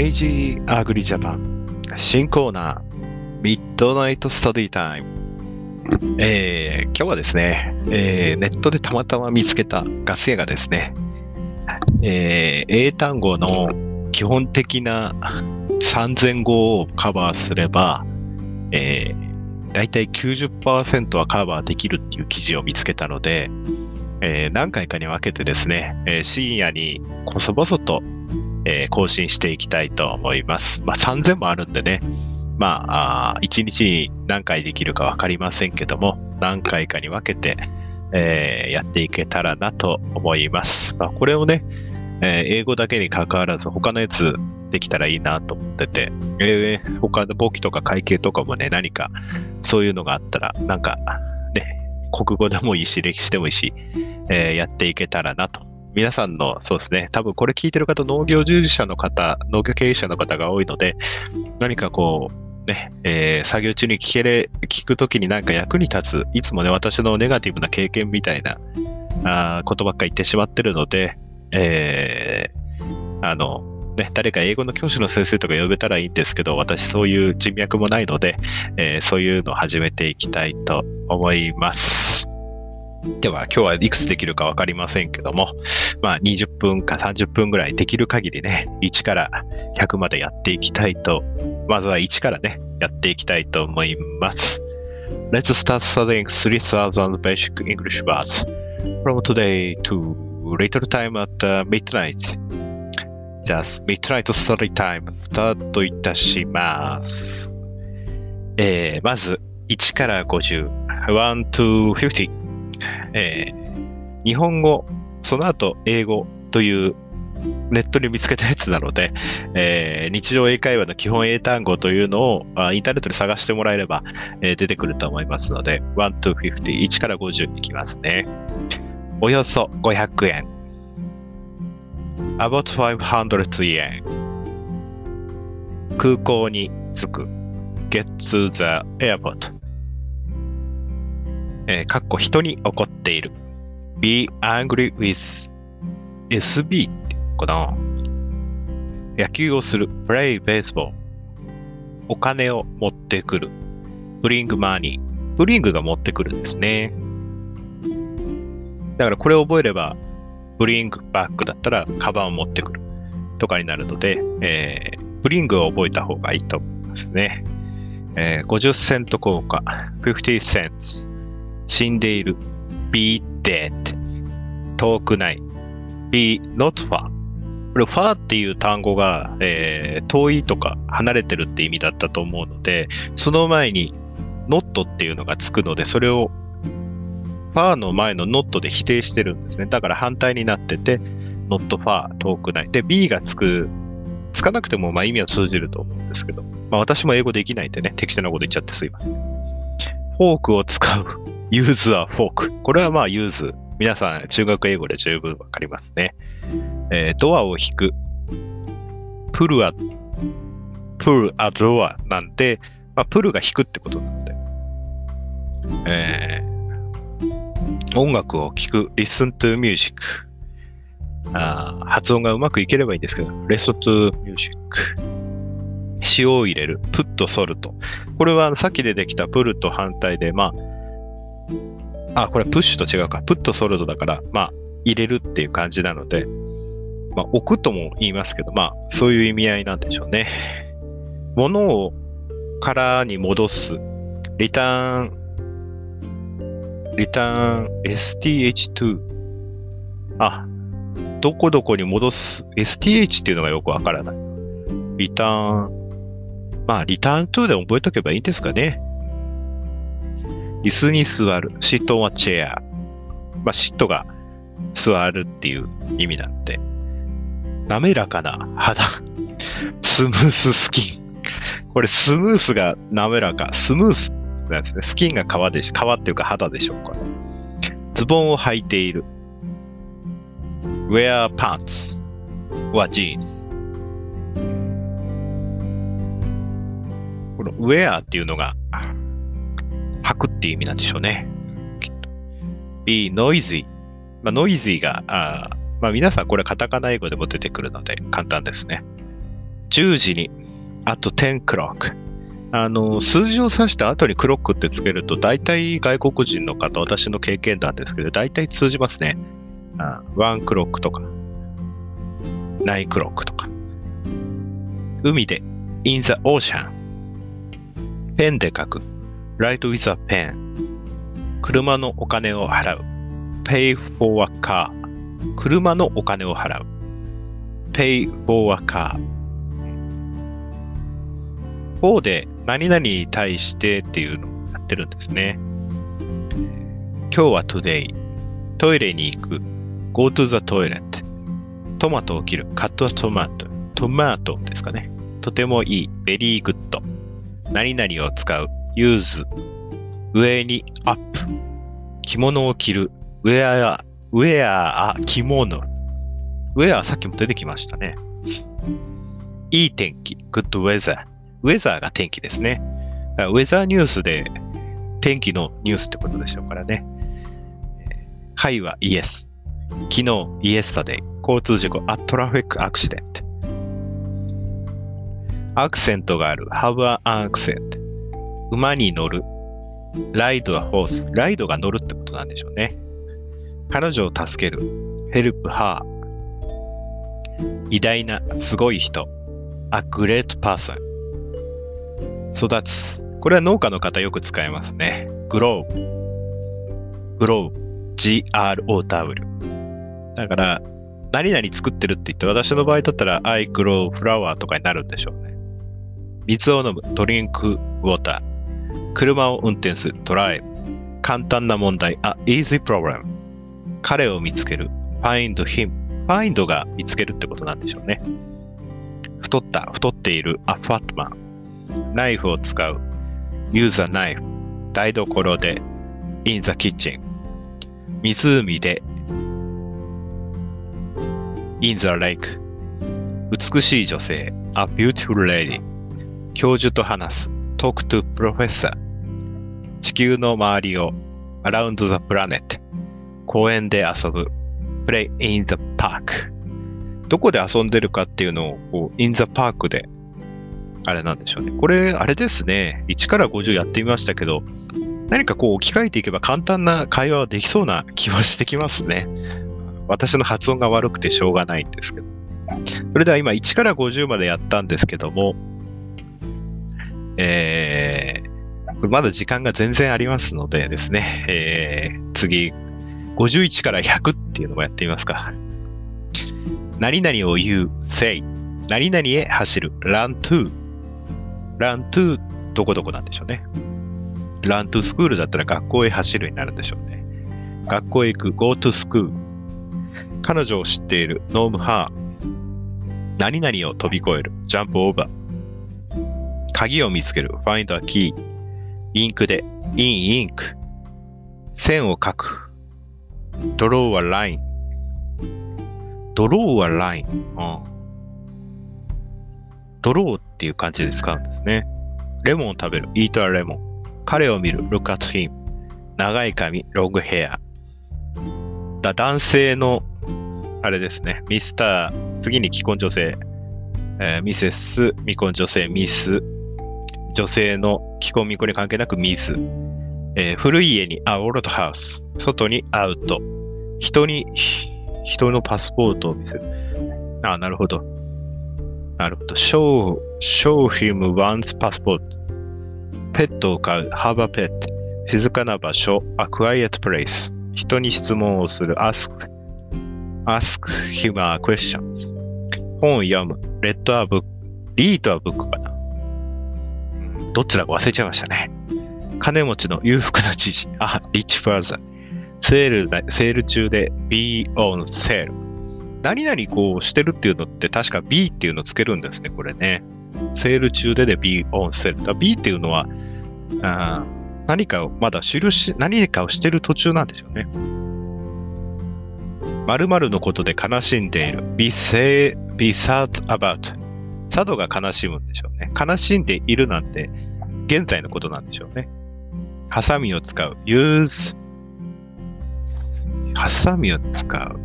レイジーアグリジャパン新コーナー。ミッドナイトスタディタイム。えー、今日はですね、えー、ネットでたまたま見つけたガス屋がですね、えー、英単語の基本的な3000語をカバーすれば、えー、大体90%はカバーできるっていう記事を見つけたので、えー、何回かに分けてですね、え、深夜にこそぼそと、えー、更新していきたいと思います。まあ、3000もあるんでね、まあ、あ1日に何回できるか分かりませんけども、何回かに分けて、えー、やっていけたらなと思います。まあ、これをね、えー、英語だけに関わらず、他のやつできたらいいなと思ってて、えー、他の簿記とか会計とかもね、何かそういうのがあったら、なんか、国語でもいいし、歴史でもいいし、えー、やっていけたらなと。皆さんの、そうですね、多分これ聞いてる方、農業従事者の方、農業経営者の方が多いので、何かこう、ね、えー、作業中に聞けれ、聞くときになんか役に立つ、いつもね、私のネガティブな経験みたいなあことばっか言ってしまってるので、えー、あの、ね、誰か英語の教師の先生とか呼べたらいいんですけど、私そういう人脈もないので、えー、そういうのを始めていきたいと思います。では、今日はいくつできるか分かりませんけども、まあ、20分か30分ぐらいできる限りね、1から100までやっていきたいと、まずは1からね、やっていきたいと思います。Let's start studying 3000 basic English words from today to little time at midnight. じゃあ、midnight study time スタートいたします。えー、まず、1から50、1 to 50。えー、日本語、その後英語というネットに見つけたやつなので、えー、日常英会話の基本英単語というのをあインターネットで探してもらえれば、えー、出てくると思いますので、1 to 50、1から50いきますね。およそ500円。about 500 yen。空港に着く。get to the airport。えー、かっこ人に怒っている。be angry with SB かな。野球をする。play baseball。お金を持ってくる。bring money。ブリングが持ってくるんですね。だからこれを覚えれば、ブリングバックだったら、カバンを持ってくるとかになるので、えー、ブリングを覚えた方がいいと思いますね。えー、50セント効果、50 cents。死んでいる。be dead。遠くない。be not far。これ、far っていう単語が、えー、遠いとか離れてるって意味だったと思うので、その前に not っていうのがつくので、それを far の前の not で否定してるんですね。だから反対になってて、not far 遠くない。で、be がつく、つかなくてもまあ意味は通じると思うんですけど、まあ私も英語できないんでね、適当なこと言っちゃってすいません。フォークを使う。 use a fork。これはまあ use。皆さん中学英語で十分わかりますね。えー、ドアを引く。 pull は、 pull a door なんで、まあ、 pull が引くってことなので。えー、音楽を聴く。listen to music。あ発音がうまくいければいいんですけど、listen to music。塩を入れる。プットソルト。これはさっき出てきたプルと反対で、まあ、あ、これプッシュと違うか。プットソルトだから、まあ、入れるっていう感じなので、まあ、置くとも言いますけど、まあ、そういう意味合いなんでしょうね。物を空に戻す。リターン、リターン STH2。あ、どこどこに戻す。STH っていうのがよくわからない。リターン、まあ、リターン2で覚えとけばいいんですかね。椅子に座る。シットはチェア。まあ、シットが座るっていう意味なんで。滑らかな肌。スムーススキン。これスムースが滑らか。スムースなんですね。スキンが皮でし、皮っていうか肌でしょうか。ズボンを履いている。wear pants はジーンズ。この wear っていうのが履くっていう意味なんでしょうね。be noisy。まあ、noisy が、あまあ、皆さんこれカタカナ英語でも出てくるので簡単ですね。10時に、あと10 clock。あの、数字を指した後にクロックってつけると、大体外国人の方、私の経験談ですけど、大体通じますね。1クロックとか、9クロックとか。海で、in the ocean。ペンで書く。Write with a pen。車のお金を払う。pay for a car。車のお金を払う。pay for a car。4で何々に対してっていうのをやってるんですね。今日は today。トイレに行く。go to the toilet。トマトを切る。cut a tomato。トマトですかね。とてもいい。very good。何々を使う。use。上に up。着物を着る。wear、wear あ、着物。wear さっきも出てきましたね。いい天気。good weather。ウェザーが天気ですね。ウェザーニュースで天気のニュースってことでしょうからね。はいはイエス。昨日、イエスタデイ。交通事故、アトラフィックアクシデント。アクセントがある。have an accent。馬に乗る。ライドはホース。ライドが乗るってことなんでしょうね。彼女を助ける。help her。偉大な、すごい人。a great person。育つ。これは農家の方よく使いますね。グローブ。グローブ。G-R-O-W。だから、何々作ってるって言って、私の場合だったら、I grow flower とかになるんでしょうね。水を飲む。ドリンクウォーター。車を運転する。ドライ。簡単な問題。あ、easy problem。彼を見つける。find him。find が見つけるってことなんでしょうね。太った。太っている。a fat man。ナイフを使う。use a knife。台所で。in the kitchen。湖で。in the lake。美しい女性。a beautiful lady。教授と話す。Talk to professor。地球の周りを。around the planet。公園で遊ぶ。play in the park。どこで遊んでるかっていうのを in the park であれなんでしょうね。これ、あれですね。1から50やってみましたけど、何かこう置き換えていけば簡単な会話はできそうな気はしてきますね。私の発音が悪くてしょうがないんですけど。それでは今1から50までやったんですけども、えー、まだ時間が全然ありますのでですね、えー、次、51から100っていうのもやってみますか。何々を言う、say。何々へ走る、run to。ラントゥどこどこなんでしょうね。ラントゥスクールだったら学校へ走るになるんでしょうね。学校へ行く go to school。彼女を知っている know her。何々を飛び越える jump over。鍵を見つける find a key。インクで in ink。線を書く draw a line。draw a line。うんドローっていう感じで使うんですね。レモンを食べる、イートアレモン。彼を見る、look at him。長い髪、ロングヘア。だ男性の、あれですね、ミスター、次に既婚女性、えー、ミセス、未婚女性、ミス、女性の既婚未婚に関係なくミス、えー、古い家にアオロトハウス、外にアウト、人に、人のパスポートを見せる。あ、なるほど。なるほど。show, show him one's passport. ペットを飼う。have a pet. 静かな場所。a quiet place. 人に質問をする。ask, ask him a question. 本を読む。read a book. read a book かな。どっちだか忘れちゃいましたね。金持ちの裕福な知事。あ、rich person. セールセール中で be on sale. 何々こうしてるっていうのって確か B っていうのつけるんですね、これね。セール中でで B オンセール。B っていうのは、あ何かをまだ印、何かをしてる途中なんでしょうね。〇〇のことで悲しんでいる。be, say, be sad about. 佐渡が悲しむんでしょうね。悲しんでいるなんて、現在のことなんでしょうね。ハサミを使う。use ハサミを使う。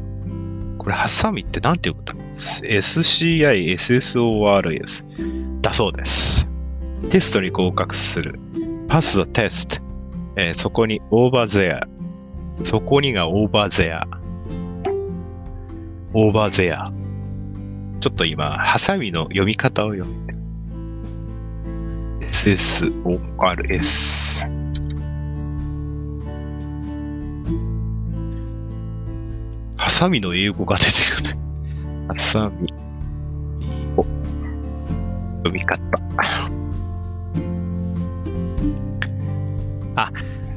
これ、ハサミって何て読むんだ SCI、SSORS だそうです。テストに合格する。pass the test、えーそこに over there。そこにが over there。over there。ちょっと今、ハサミの読み方を読んで。SSORS。ハサミの英語が出てくる。ハサミ。読み方。あ、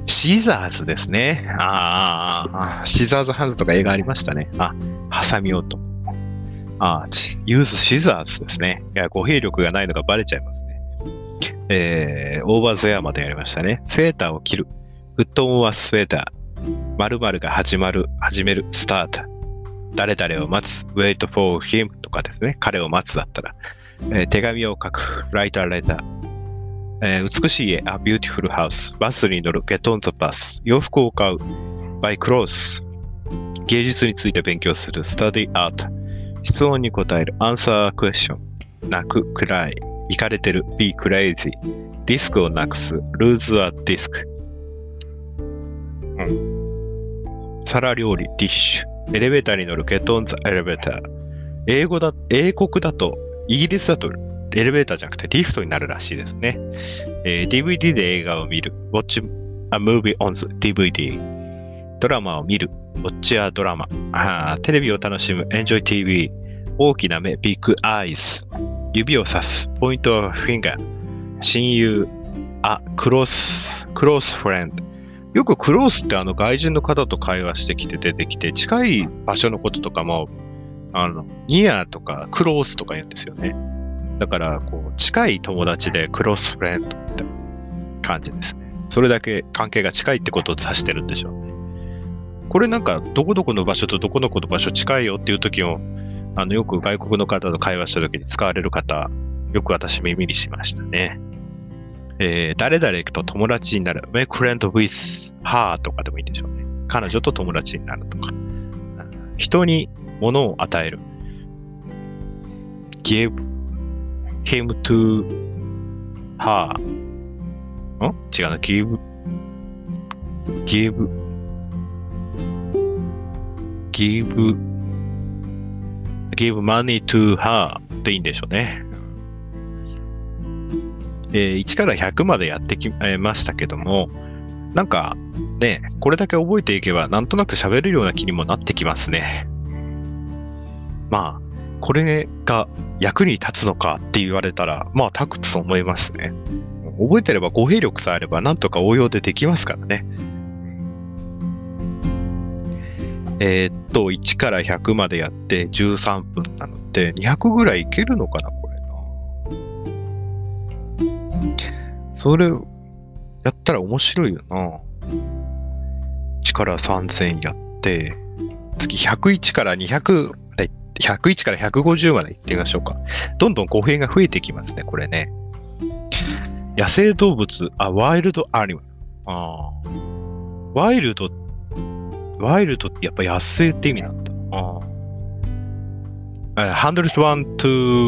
シーザーズですね。ああー、シザーズハンズとか映画ありましたね。あ、ハサミ音。あー、ちユーズシザーズですね。いや、語彙力がないのがバレちゃいますね。えー、オーバーゼアまでやりましたね。セーターを着る。フットオンはスウェーター。〇〇が始まる、始める、スタート。誰々を待つ、wait for him とかですね。彼を待つだったら。えー手紙を書く、write a letter。えー美しい家、a beautiful house。バスに乗る、get on the bus。洋服を買う、buy clothes。芸術について勉強する、study art。質問に答える、answer question。泣く、暗い。行かれてる、be crazy。ディスクをなくす、lose a disk。うん。皿料理、ディッシュ。エレベーターに乗る、get on the elevator。英語だ、英国だと、イギリスだと、エレベーターじゃなくてリフトになるらしいですね。えー DVD で映画を見る。watch a movie on the DVD。ドラマを見る。watch a ドラマ。あテレビを楽しむ。enjoy TV。大きな目。big eyes。指をさす。point of finger。親友。あ、クロス、クロスフレンド。よくクロースってあの外人の方と会話してきて出てきて、近い場所のこととかも、あの、ニアとかクロースとか言うんですよね。だから、こう、近い友達でクロスフレンドって感じですね。それだけ関係が近いってことを指してるんでしょうね。これなんか、どこどこの場所とどこどこの場所近いよっていう時を、あの、よく外国の方と会話した時に使われる方、よく私耳にしましたね。えー誰々と友達になる。make friend with her とかでもいいでしょうね。彼女と友達になるとか。人に物を与える。give him to her. ん？違うな。give, give, give, give money to her でいいんでしょうね。えー1から100までやってきましたけども、なんかね、これだけ覚えていけば、なんとなく喋れるような気にもなってきますね。まあ、これが役に立つのかって言われたら、まあ、立つと思いますね。覚えてれば語弊力さえあれば、なんとか応用でできますからね。えーっと、1から100までやって13分なので、200ぐらいいけるのかな、これな。それ、やったら面白いよな。1から3000やって、次101から200、101から150まで行ってみましょうか。どんどん語弊が増えてきますね、これね。野生動物、あ、ワイルドアニマル。あワイルドって、ワイルドってやっぱ野生って意味なんだ。あー。101 to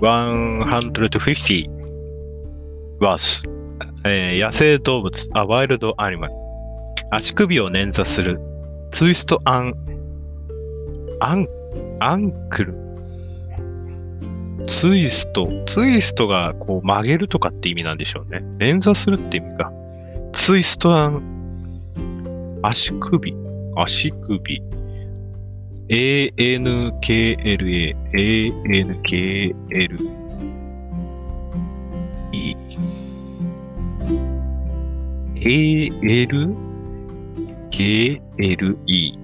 150 was、えー野生動物、あ、ワイルドアニマル。足首を捻挫する。ツイストアン、アン、アンクル？ツイスト、ツイストがこう曲げるとかって意味なんでしょうね。捻挫するって意味か。ツイストアン、足首、足首。ANKLA、ANKLA。A L K L E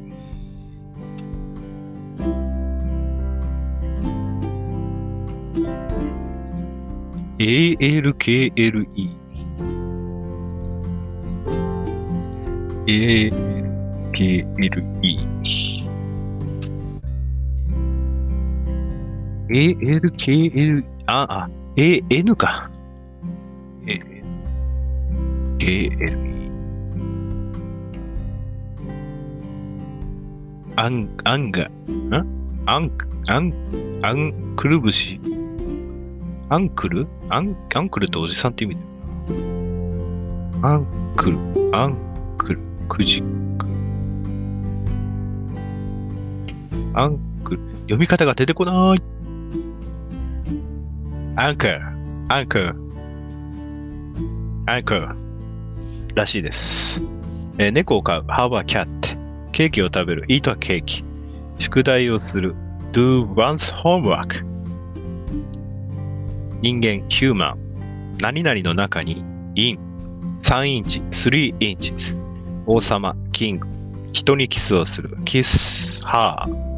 ALKLE ALKLE ALKL あ、あ、AN か。KLE。アン、アンガ、ん？アン、アン、アンクル節アンクル？アン、アンクルっておじさんって意味だよな。アンクル、アンクル、クジク。アンクル、読み方が出てこない。アンカー、アンカー、アンカーらしいです。えー猫を飼う、Have a cat。ケーキを食べる、Eat a cake。宿題をする、Do one's homework。人間、human。何々の中に、in。3インチ、3 inches。王様、king。人にキスをする、kiss her。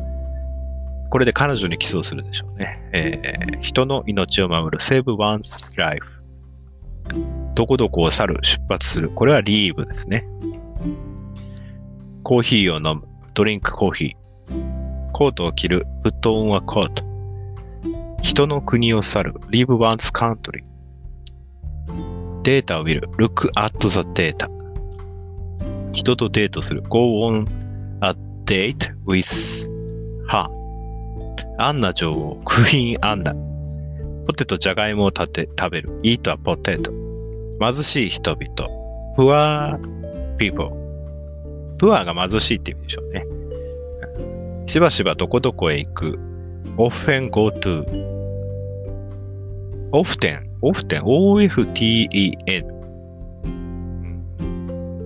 これで彼女にキスをするでしょうね。えー人の命を守る、save one's life。どこどこを去る、出発する。これは leave ですね。コーヒーを飲む、ドリンクコーヒー。コートを着る、put on a coat。人の国を去る、leave one's country。データを見る、look at the data。人とデートする、go on a date with her。アンナ女王、クイーンアンナ。ポテト、ジャガイモを立て食べる、eat a potato。貧しい人々、poor people。プアが貧しいって意味でしょうね。しばしばどこどこへ行く。often go to. often, often, o-f-t-e-n.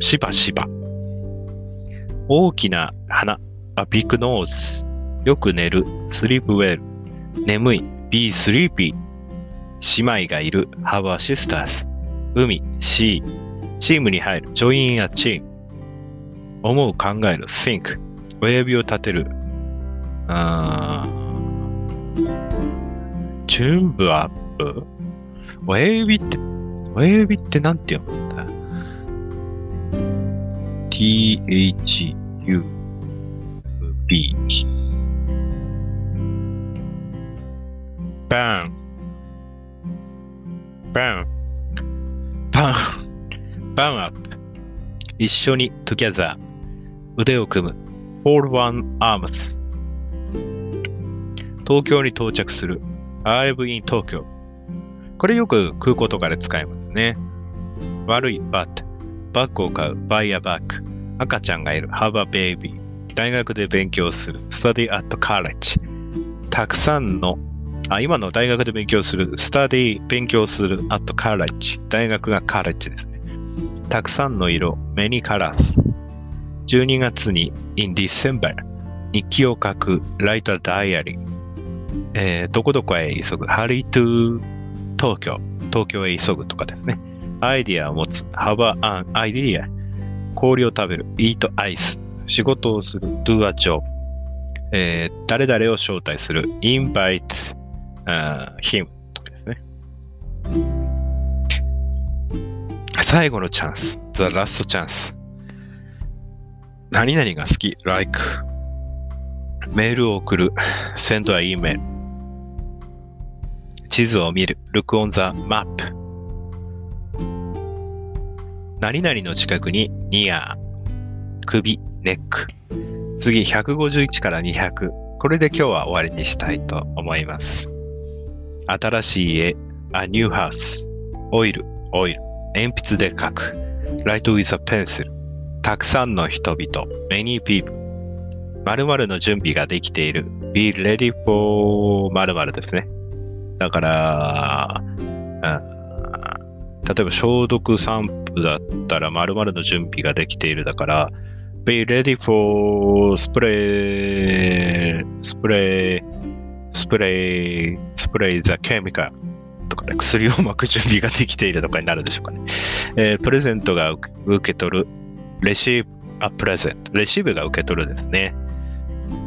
しばしば。大きな鼻。a big nose. よく寝る。sleep well. 眠い。be sleepy. 姉妹がいる。have a sisters. 海。sea. チームに入る。join a team. 思う、考える、think。親指を立てる。あーチュンブアップ？親指って、親指ってなんて読む？?t-h-u-b バンバンバンバンアップ一緒に together 腕を組む。Hold one arms 東京に到着する。arrive in Tokyo これよく空港とかで使いますね。悪い。But バッグを買う。Buy a bag 赤ちゃんがいる have a baby 大学で勉強する study at college たくさんのあ今の大学で勉強する study 勉強する at college 大学が college ですねたくさんの色 many colors 12月に in December 日記を書く write a diary えーどこどこへ急ぐ hurry to 東京東京へ急ぐとかですねアイディアを持つ have an idea 氷を食べる eat ice 仕事をする do a job えー誰々を招待する invite、あー him とかですね最後のチャンス the last chance 何々が好き like メールを送る send a email 地図を見る look on the map 何々の近くに near 首 neck 次151から200これで今日は終わりにしたいと思います。新しい家。A new house オイル。オイル。鉛筆で書く。Write with a pencil たくさんの人々。Many people 〇〇の準備ができている。Be ready for 〇〇ですね。だから、うん。例えば消毒散布だったら〇〇の準備ができているだから、be ready for spray, spray, spray, spray the chemical とかね、薬をまく準備ができているとかになるでしょうかね。えープレゼントが受け取る、receive a present、レシーブが受け取るですね。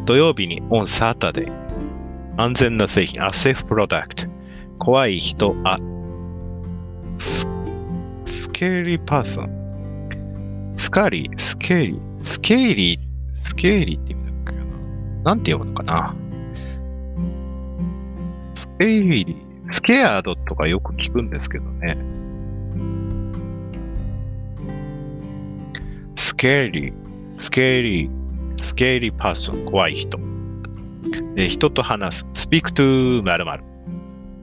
土曜日に on Saturday、安全な製品、a safe product、怖い人、あ、 scary person。scary、scary、scary、scary って意味だっけな。なんて読むのかな。 scary、scared とかよく聞くんですけどね。 scary、scary、scary person、怖い人。えー人と話す。speak to 〇〇。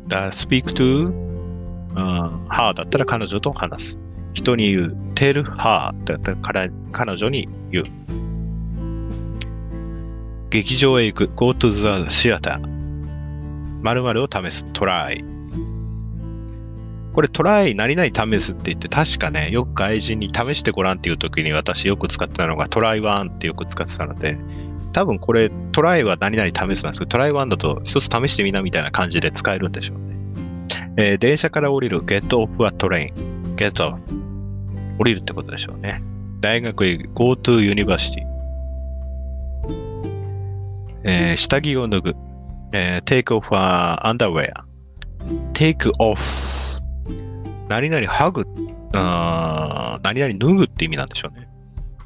だ speak to、うん、her だったら彼女と話す。人に言う。tell her だったら彼女に言う。劇場へ行く。go to the theater。〇〇を試す。try。これトライ何々試すって言って確かね、よく外人に試してごらんっていう時に私よく使ってたのがトライワンってよく使ってたので、多分これトライは何々試すなんですけど、トライワンだと一つ試してみなみたいな感じで使えるんでしょうね。えー電車から降りる get off a train, get off 降りるってことでしょうね。大学へ go to university えー下着を脱ぐ、えー take off a underwear take off 何々ハグ、あ何々脱ぐって意味なんでしょうね。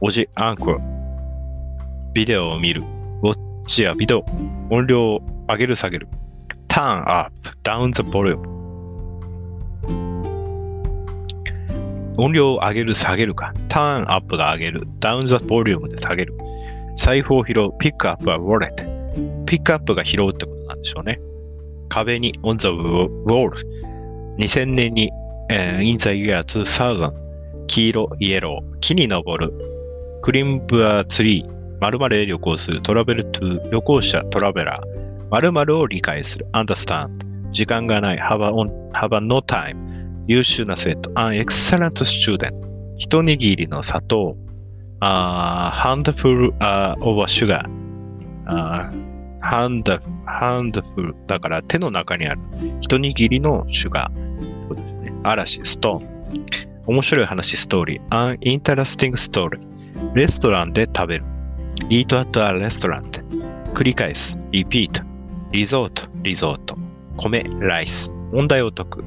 おじ、アンコビデオを見る。ウォッチやビデオ。音量を上げる下げる。turn up, down the volume。音量を上げる下げるか。turn up が上げる。down the volume で下げる。財布を拾う。pick up a wallet。pick up が拾うってことなんでしょうね。壁に on the wall。2000年に、えー in the year 2000。黄色、イエロー。木に登る。クリンブアツリー。〇〇へ旅行する。トラベルトゥ旅行者、トラベラー。〇〇を理解する。understand。時間がない。have, on, have no time。優秀な生徒。an excellent student。一握りの砂糖。あー handful、of sugar、hand, handful だから手の中にある一握りのシュガー。そうですね。嵐、ストーン。面白い話、ストーリー。an interesting story。レストランで食べる。eat at a restaurant。繰り返す。repeat。リゾート、リゾート。米、ライス。問題を解く。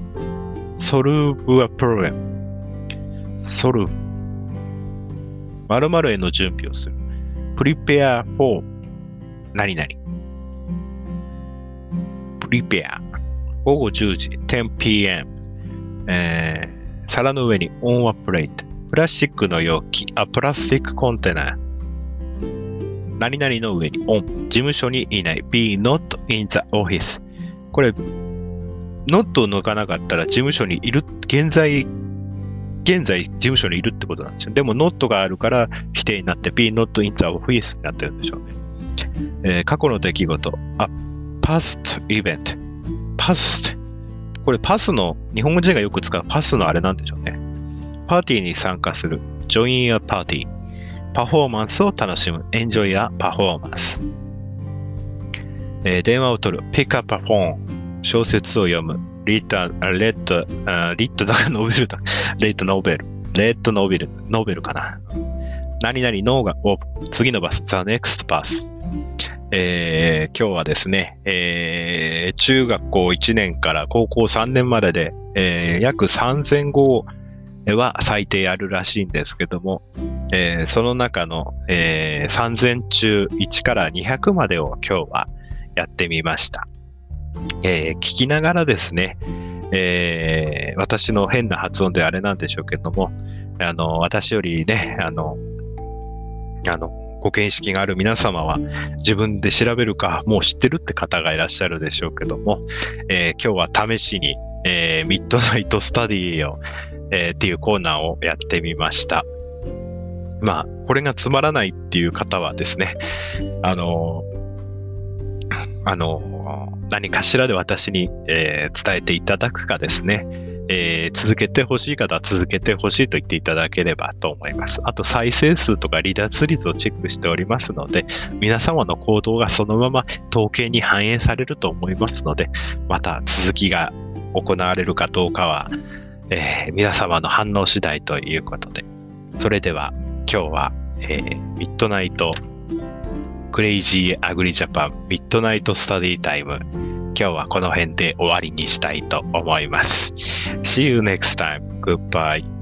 Solve a problem。solve。〇〇への準備をする。prepare for 何々。prepare。午後10時、10pm。えー皿の上に on a plate。プラスチックの容器、a plastic container。何々の上に on。事務所にいない。be not in the office。これ、not を抜かなかったら事務所にいる、現在、現在事務所にいるってことなんですよ。でも not があるから否定になって be not in the office になってるんでしょうね。えー過去の出来事、a past event。past。これパスの、日本人がよく使うパスのあれなんでしょうね。パーティーに参加する。join a party。パフォーマンスを楽しむ。enjoy a performance。えー電話を取る。pick up a phone。小説を読む。read a, read, uh, read だかノベルだ。read novel。read novel。ノベルかな。何々のが、お次のバス。the next bus。えー今日はですね、えー中学校1年から高校3年までで、えー約3000語は最低あるらしいんですけども、えーその中の、えー3000中1から200までを今日はやってみました。えー聞きながらですね、えー私の変な発音であれなんでしょうけども、あの私よりね、あの、あの、ご見識がある皆様は自分で調べるかもう知ってるって方がいらっしゃるでしょうけども、えー今日は試しに、えーミッドナイトスタディを、えーっていうコーナーをやってみました。まあ、これがつまらないっていう方はですね、あのあの何かしらで私に、えー伝えていただくかですね、えー続けてほしい方は続けてほしいと言っていただければと思います。あと再生数とか離脱率をチェックしておりますので、皆様の行動がそのまま統計に反映されると思いますので、また続きが行われるかどうかは、えー皆様の反応次第ということで、それでは今日は、えー midnight crazy ugly Japan midnight study time 今日はこの辺で終わりにしたいと思います。See you next time. Goodbye.